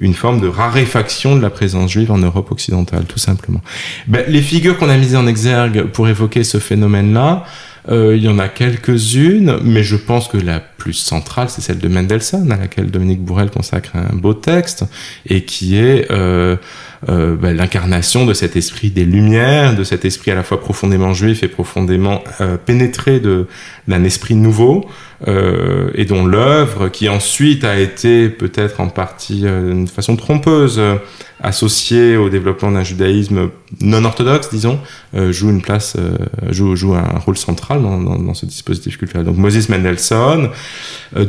une forme de raréfaction de la présence juive en Europe occidentale, tout simplement. Ben, les figures qu'on a mises en exergue pour évoquer ce phénomène-là, euh, il y en a quelques-unes, mais je pense que la plus centrale, c'est celle de Mendelssohn, à laquelle Dominique Bourrel consacre un beau texte, et qui est euh, euh, ben, l'incarnation de cet esprit des Lumières, de cet esprit à la fois profondément juif et profondément pénétré d'un esprit nouveau, et dont l'œuvre, qui ensuite a été peut-être en partie d'une façon trompeuse euh, associée au développement d'un judaïsme non orthodoxe, disons, joue une place, joue, joue un rôle central dans, dans, dans, ce dispositif culturel. Donc Moses Mendelssohn.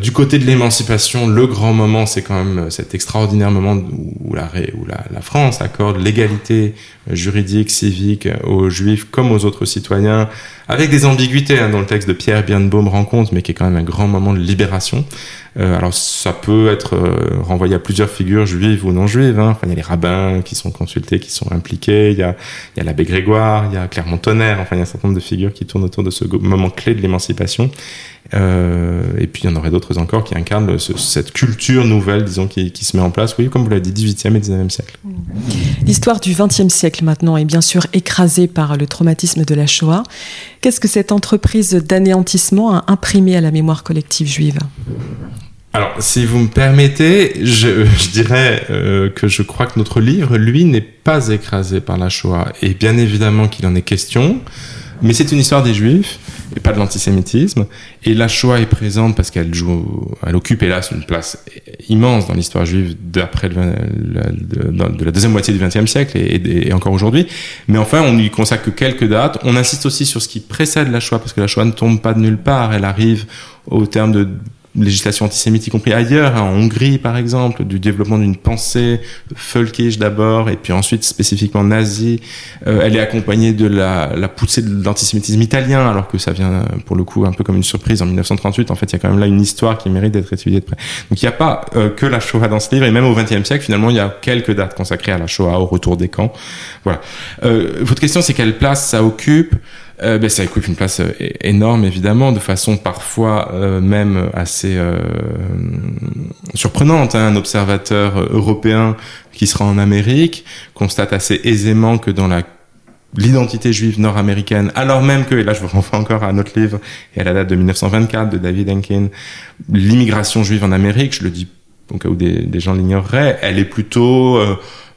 du côté de l'émancipation, le grand moment, c'est quand même cet extraordinaire moment où la, où la, la France accorde l'égalité juridique, civique aux juifs comme aux autres citoyens avec des ambiguïtés hein, dans le texte de Pierre Birnbaum rencontre, mais qui est quand même un grand moment de libération. Euh, alors ça peut être euh, renvoyé à plusieurs figures juives ou non juives. Hein. Il y a les rabbins qui sont consultés, qui sont impliqués. Il y a, il y l'abbé Grégoire, il y a Clermont-Tonnerre. Enfin, il y a un certain nombre de figures qui tournent autour de ce moment clé de l'émancipation. Euh, et puis il y en aurait d'autres encore qui incarnent cette culture nouvelle, disons, qui, qui, se met en place, oui, comme vous l'avez dit, 18e et 19e siècle. L'histoire du 20e siècle maintenant est bien sûr écrasée par le traumatisme de la Shoah. Qu'est-ce que cette entreprise d'anéantissement a imprimé à la mémoire collective juive? Alors, si vous me permettez, je, je dirais euh, que je crois que notre livre, lui, n'est pas écrasé par la Shoah. Et bien évidemment qu'il en est question, mais c'est une histoire des Juifs et pas de l'antisémitisme. Et la Shoah est présente parce qu'elle joue, elle occupe hélas une place immense dans l'histoire juive d'après de, de, la deuxième moitié du XXe siècle et, et encore aujourd'hui. Mais enfin, on lui consacre que quelques dates. On insiste aussi sur ce qui précède la Shoah parce que la Shoah ne tombe pas de nulle part. Elle arrive au terme de législation antisémite, y compris ailleurs, en Hongrie par exemple, du développement d'une pensée folkish d'abord, et puis ensuite spécifiquement nazie. Euh, elle est accompagnée de la, la poussée de l'antisémitisme italien, alors que ça vient pour le coup un peu comme une surprise en 1938. En fait, il y a quand même là une histoire qui mérite d'être étudiée de près. Donc il n'y a pas euh, que la Shoah dans ce livre, et même au XXe siècle, finalement, il y a quelques dates consacrées à la Shoah, au retour des camps. Voilà. Euh, votre question, c'est quelle place ça occupe euh, ben, ça occupe une place euh, énorme évidemment, de façon parfois euh, même assez surprenante. Hein. Un observateur européen qui sera en Amérique constate assez aisément que dans la l'identité juive nord-américaine, alors même que, et là je vous renvoie encore à notre livre et à la date de 1924 de David Henkin, l'immigration juive en Amérique, je le dis au cas où des, des gens l'ignoreraient, elle est plutôt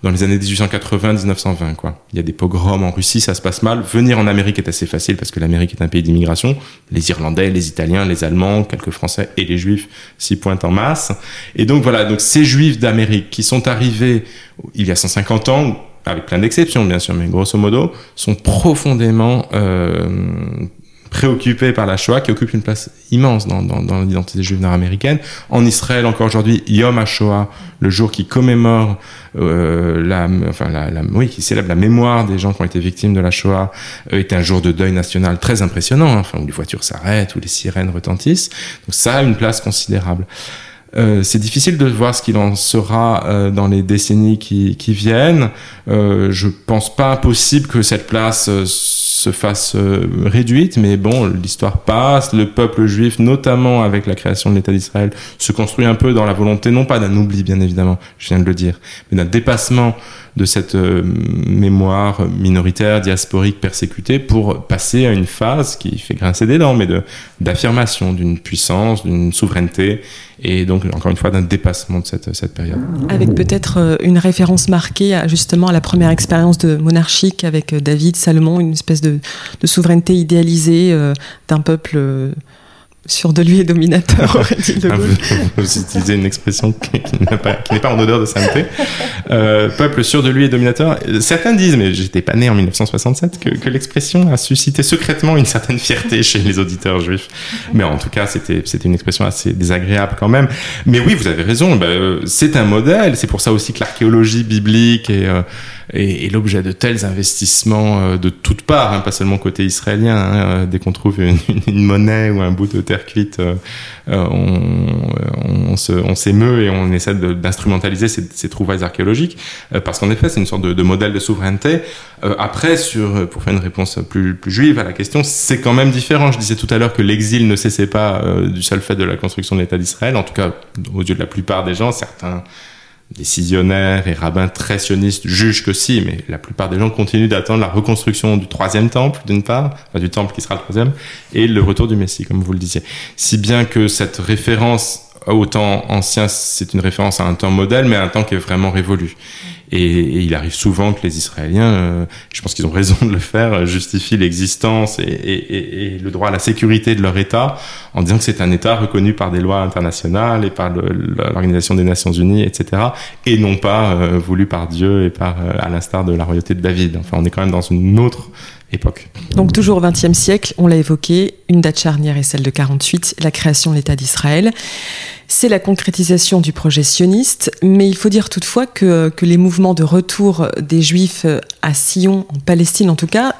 dans les années 1880-1920. Quoi. Il y a des pogroms en Russie, ça se passe mal. Venir en Amérique est assez facile parce que l'Amérique est un pays d'immigration. Les Irlandais, les Italiens, les Allemands, quelques Français et les Juifs s'y pointent en masse. Et donc voilà, donc ces Juifs d'Amérique qui sont arrivés il y a 150 ans, avec plein d'exceptions bien sûr, mais grosso modo, sont profondément euh, préoccupés par la Shoah, qui occupent une place immense dans, dans, dans l'identité juive nord-américaine. En Israël, encore aujourd'hui, Yom HaShoah, le jour qui commémore euh, la, enfin la, la, oui, qui célèbre la mémoire des gens qui ont été victimes de la Shoah, euh, est un jour de deuil national très impressionnant, hein, enfin où les voitures s'arrêtent, où les sirènes retentissent. Donc ça a une place considérable. Euh, c'est difficile de voir ce qu'il en sera euh, dans les décennies qui, qui viennent. Euh, je pense pas impossible que cette place euh, se fasse euh, réduite, mais bon, l'histoire passe. Le peuple juif, notamment avec la création de l'État d'Israël, se construit un peu dans la volonté, non pas d'un oubli, bien évidemment, je viens de le dire, mais d'un dépassement de cette euh, mémoire minoritaire, diasporique, persécutée, pour passer à une phase qui fait grincer des dents, mais d'affirmation d'une puissance, d'une souveraineté, et donc encore une fois d'un dépassement de cette, cette période. Avec peut-être euh, une référence marquée à, justement à la première expérience de monarchique avec David, Salomon, une espèce de, de souveraineté idéalisée euh, d'un peuple euh, sûr de lui et dominateur, *laughs* aurait dit De Gaulle. Vous utilisez une expression qui, qui n'est pas, en odeur de sainteté. Euh, peuple sûr de lui et dominateur. Certains disent, mais j'étais pas né en 1967, que, que l'expression a suscité secrètement une certaine fierté chez les auditeurs juifs. Mais en tout cas, c'était une expression assez désagréable quand même. Mais oui, vous avez raison. bah, c'est un modèle. C'est pour ça aussi que l'archéologie biblique euh, est, est l'objet de tels investissements euh, de toutes parts, hein, pas seulement côté israélien. hein, euh, dès qu'on trouve une, *laughs* une- monnaie ou un bout de terre cuite, euh, euh, on, on, s'émeut et on essaie d'instrumentaliser ces, ces trouvailles archéologiques, euh, parce qu'en effet, c'est une sorte de, de modèle de souveraineté. Euh, après, sur, pour faire une réponse plus, plus juive à la question, c'est quand même différent. Je disais tout à l'heure que l'exil ne cessait pas du seul fait de la construction de l'État d'Israël, en tout cas aux yeux de la plupart des gens, certains décisionnaires et rabbins très sionistes jugent que si, mais la plupart des gens continuent d'attendre la reconstruction du troisième temple, d'une part, enfin, du temple qui sera le troisième, et le retour du Messie, comme vous le disiez. Si bien que cette référence au temps ancien, c'est une référence à un temps modèle, mais à un temps qui est vraiment révolu. Et, il arrive souvent que les Israéliens, euh, je pense qu'ils ont raison de le faire, euh, justifient l'existence et, le droit à la sécurité de leur État en disant que c'est un État reconnu par des lois internationales et par l'Organisation des Nations Unies, etc., et non pas euh, voulu par Dieu et par, à l'instar de la royauté de David. Enfin, on est quand même dans une autre époque. Donc toujours au XXe siècle, on l'a évoqué, une date charnière est celle de 48, la création de l'État d'Israël. C'est la concrétisation du projet sioniste, mais il faut dire toutefois que, que les mouvements de retour des Juifs à Sion, en Palestine en tout cas,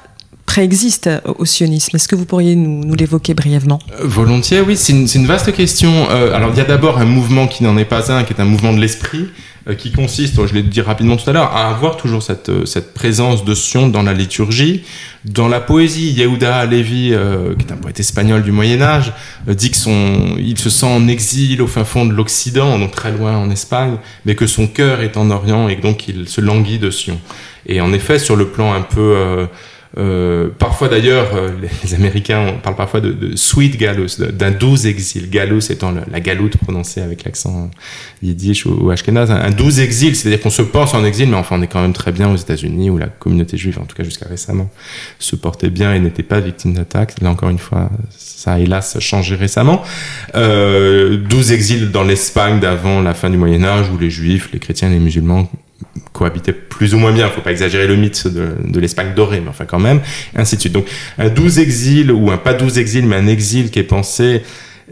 préexistent au sionisme. Est-ce que vous pourriez nous, l'évoquer brièvement? Euh, Volontiers, oui, c'est une, vaste question. Euh, alors, il y a d'abord un mouvement qui n'en est pas un, qui est un mouvement de l'esprit, qui consiste, je l'ai dit rapidement tout à l'heure, à avoir toujours cette, euh, cette présence de Sion dans la liturgie, dans la poésie. Yehuda Alevi, euh, qui est un poète espagnol du Moyen Âge, euh, dit que son, il se sent en exil au fin fond de l'Occident, donc très loin en Espagne, mais que son cœur est en Orient et donc il se languit de Sion. Et en effet, sur le plan un peu euh, euh, parfois d'ailleurs, euh, les, Américains on parle parfois de, de sweet de- d'un doux exil. Galus étant la galoute prononcée avec l'accent yiddish ou, ashkénaze. Un, un doux exil, c'est-à-dire qu'on se pense en exil, mais enfin on est quand même très bien aux États-Unis où la communauté juive, en tout cas jusqu'à récemment, se portait bien et n'était pas victime d'attaques. Là encore une fois, ça a hélas changé récemment. Euh, doux exil dans l'Espagne d'avant la fin du Moyen Âge où les juifs, les chrétiens, les musulmans cohabitaient plus ou moins bien. Faut pas exagérer le mythe de, l'Espagne dorée, mais enfin quand même, ainsi de suite. Donc un doux exil ou un pas doux exil, mais un exil qui est pensé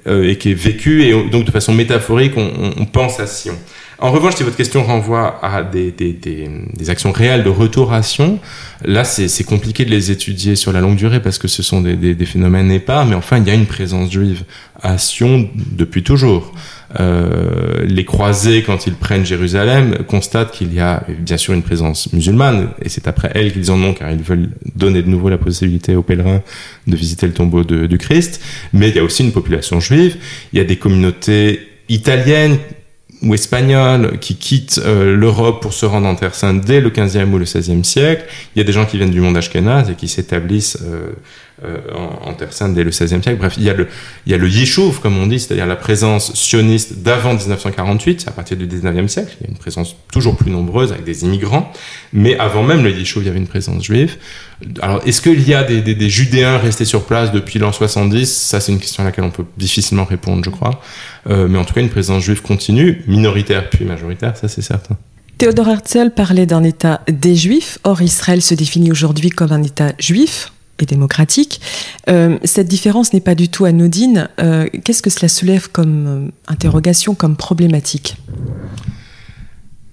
euh, et qui est vécu et donc de façon métaphorique, on- on pense à Sion. En revanche, si votre question renvoie à des, des, des, des actions réelles de retoration, là c'est compliqué de les étudier sur la longue durée parce que ce sont des, phénomènes épars, mais enfin il y a une présence juive à Sion depuis toujours. Euh, les croisés, quand ils prennent Jérusalem, constatent qu'il y a bien sûr une présence musulmane, et c'est après elle qu'ils en ont, car ils veulent donner de nouveau la possibilité aux pèlerins de visiter le tombeau du Christ, mais il y a aussi une population juive, il y a des communautés italiennes ou espagnols qui quittent euh, l'Europe pour se rendre en Terre Sainte dès le 15e ou le 16e siècle. Il y a des gens qui viennent du monde ashkénaze et qui s'établissent euh, euh, en, en Terre Sainte dès le 16e siècle. Bref, il y a le, il y a le Yishuv, comme on dit, c'est-à-dire la présence sioniste d'avant 1948, à partir du 19e siècle. Il y a une présence toujours plus nombreuse avec des immigrants. Mais avant même le Yishuv, il y avait une présence juive. Alors, est-ce qu'il y a des, des, des Judéens restés sur place depuis l'an 70 Ça, c'est une question à laquelle on peut difficilement répondre, je crois. Euh, mais en tout cas, une présence juive continue, minoritaire puis majoritaire, ça c'est certain. Théodore Herzl parlait d'un État des Juifs. Or, Israël se définit aujourd'hui comme un État juif et démocratique. cette différence n'est pas du tout anodine. Qu'est-ce que cela soulève comme interrogation, comme problématique?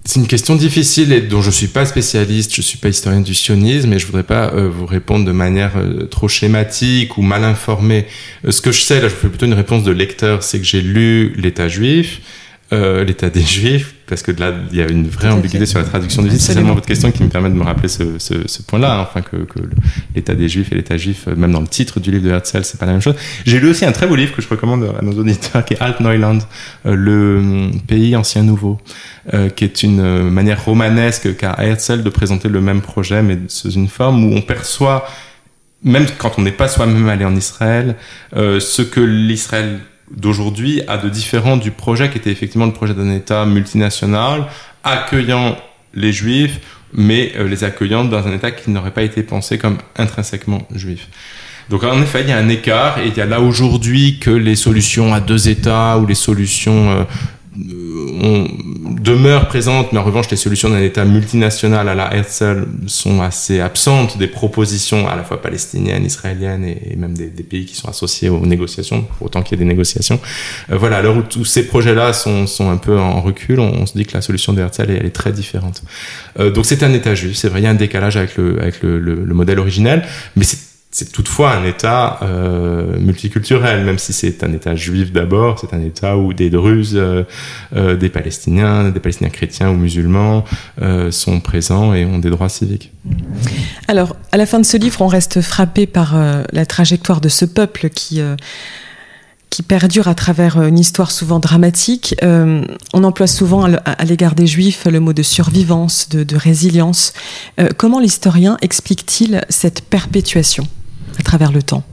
C'est une question difficile et dont je suis pas spécialiste, je suis pas historien du sionisme et je voudrais pas euh, vous répondre de manière euh, trop schématique ou mal informée. Euh, ce que je sais, là je fais plutôt une réponse de lecteur, c'est que j'ai lu l'État juif, euh, l'état des Juifs, parce que là, il y a une vraie ambiguïté sur la traduction du livre. C'est seulement votre question qui me permet de me rappeler ce, ce, ce point-là, hein, enfin que, que l'état des Juifs et l'état juif, euh, même dans le titre du livre de Herzl, c'est pas la même chose. J'ai lu aussi un très beau livre que je recommande à nos auditeurs, qui est Alt Neuland, euh, le pays ancien nouveau, euh, qui est une manière romanesque qu'a Herzl de présenter le même projet, mais sous une forme où on perçoit même quand on n'est pas soi-même allé en Israël, euh, ce que l'Israël d'aujourd'hui a de différent du projet qui était effectivement le projet d'un État multinational accueillant les juifs, mais euh, les accueillant dans un État qui n'aurait pas été pensé comme intrinsèquement juif. Donc en effet, il y a un écart et il y a là aujourd'hui que les solutions à deux États ou les solutions euh, on demeure présente, mais en revanche, les solutions d'un État multinational à la Herzl sont assez absentes des propositions à la fois palestiniennes, israéliennes et, même des, pays qui sont associés aux négociations, pour autant qu'il y ait des négociations. Euh, voilà, à l'heure où tous ces projets-là sont, sont, un peu en recul, on, se dit que la solution de Herzl, elle, est très différente. Euh, donc c'est un État juif, c'est vrai, il y a un décalage avec le, avec le, le modèle originel, mais c'est c'est toutefois un État euh, multiculturel, même si c'est un État juif d'abord, c'est un État où des Druzes, euh, euh, des Palestiniens, des Palestiniens chrétiens ou musulmans sont présents et ont des droits civiques. Alors, à la fin de ce livre, on reste frappé par la trajectoire de ce peuple qui qui perdure à travers une histoire souvent dramatique. On emploie souvent à l'égard des Juifs le mot de survivance, de, résilience. Comment l'historien explique-t-il cette perpétuation? À travers le temps.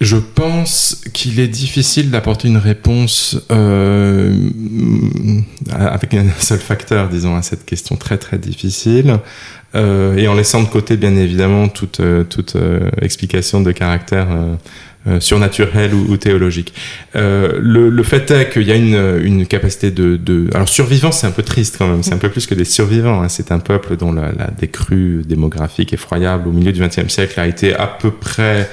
Je pense qu'il est difficile d'apporter une réponse euh, avec un seul facteur, disons, à cette question très très difficile, euh, et en laissant de côté, bien évidemment, toute, euh, toute explication de caractère surnaturel ou, théologique. Euh, le, fait est qu'il y a une, capacité de. Alors survivants, c'est un peu triste quand même, c'est un peu plus que des survivants. Hein. C'est un peuple dont la, décrue démographique effroyable au milieu du XXe siècle a été à peu près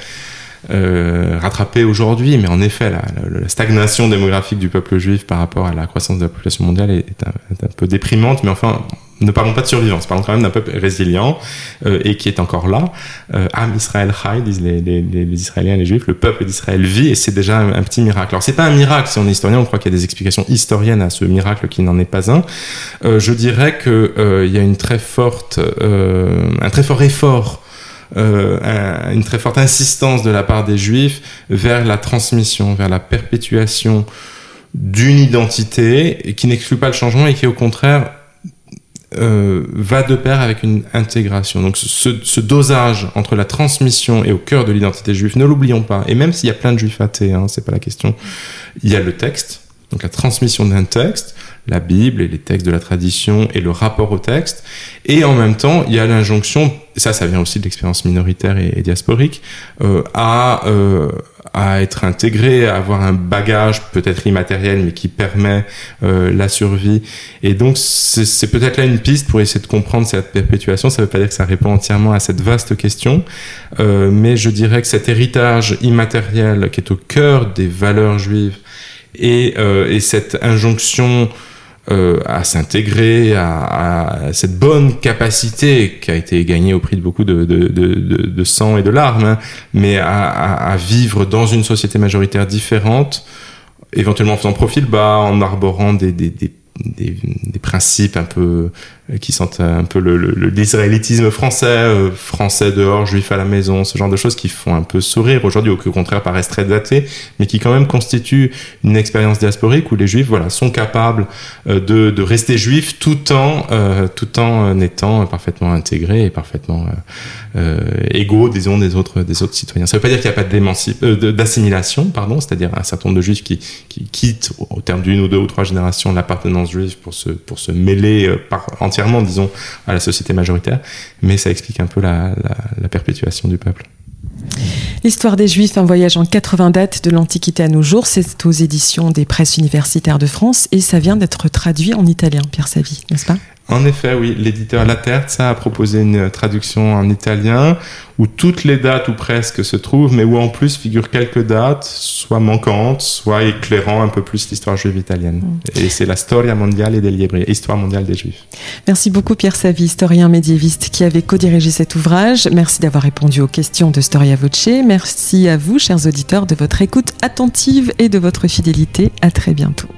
euh, rattrapé aujourd'hui, mais en effet, la, stagnation démographique du peuple juif par rapport à la croissance de la population mondiale est, un, est un, peu déprimante, mais enfin, ne parlons pas de survivance, parlons quand même d'un peuple résilient euh, et qui est encore là. Euh, Am Israël Chai, disent les, les, les, Israéliens les Juifs, le peuple d'Israël vit et c'est déjà un, petit miracle. Alors c'est pas un miracle, si on est historien, on croit qu'il y a des explications historiennes à ce miracle qui n'en est pas un. Euh, je dirais que euh, il y a une très forte, euh, un très fort effort euh, un, une très forte insistance de la part des juifs vers la transmission, vers la perpétuation d'une identité qui n'exclut pas le changement et qui au contraire euh, va de pair avec une intégration. Donc ce, ce, dosage entre la transmission et au cœur de l'identité juive, ne l'oublions pas. Et même s'il y a plein de juifs athées, hein, c'est pas la question, il y a le texte, donc la transmission d'un texte, la Bible et les textes de la tradition et le rapport au texte. Et en même temps, il y a l'injonction, ça, ça vient aussi de l'expérience minoritaire et, diasporique, euh, à, euh, à être intégré, à avoir un bagage peut-être immatériel, mais qui permet euh, la survie. Et donc, c'est peut-être là une piste pour essayer de comprendre cette perpétuation. Ça ne veut pas dire que ça répond entièrement à cette vaste question, euh, mais je dirais que cet héritage immatériel qui est au cœur des valeurs juives et, euh, et cette injonction euh, à s'intégrer, à, à, cette bonne capacité qui a été gagnée au prix de beaucoup de, de, de, de sang et de larmes, hein, mais à, à, vivre dans une société majoritaire différente, éventuellement en faisant profil bas, en arborant des, des, des des, des, principes un peu euh, qui sentent un peu le, le, l'israélitisme français, euh, français dehors, juif à la maison, ce genre de choses qui font un peu sourire aujourd'hui, au contraire paraissent très datés, mais qui quand même constituent une expérience diasporique où les juifs voilà, sont capables euh, de, de rester juifs tout en, euh, tout en étant parfaitement intégrés et parfaitement euh, égaux, disons, des autres, des autres citoyens. Ça ne veut pas dire qu'il n'y a pas d'assimilation, pardon, c'est-à-dire un certain nombre de juifs qui, qui quittent au terme d'une ou deux ou trois générations l'appartenance pour se, pour se mêler par, entièrement, disons, à la société majoritaire, mais ça explique un peu la, la perpétuation du peuple. L'histoire des Juifs, un voyage en 80 dates de l'Antiquité à nos jours, c'est aux éditions des presses universitaires de France et ça vient d'être traduit en italien, Pierre Savy, n'est-ce pas? En effet, oui, l'éditeur Laterza a proposé une traduction en italien où toutes les dates ou presque se trouvent, mais où en plus figurent quelques dates, soit manquantes, soit éclairant un peu plus l'histoire juive italienne. Mm. Et c'est la Storia Mondiale degli Ebrei, Histoire mondiale des Juifs. Merci beaucoup Pierre Savy, historien médiéviste qui avait co-dirigé cet ouvrage. Merci d'avoir répondu aux questions de Storia Merci à vous, chers auditeurs, de votre écoute attentive et de votre fidélité. À très bientôt.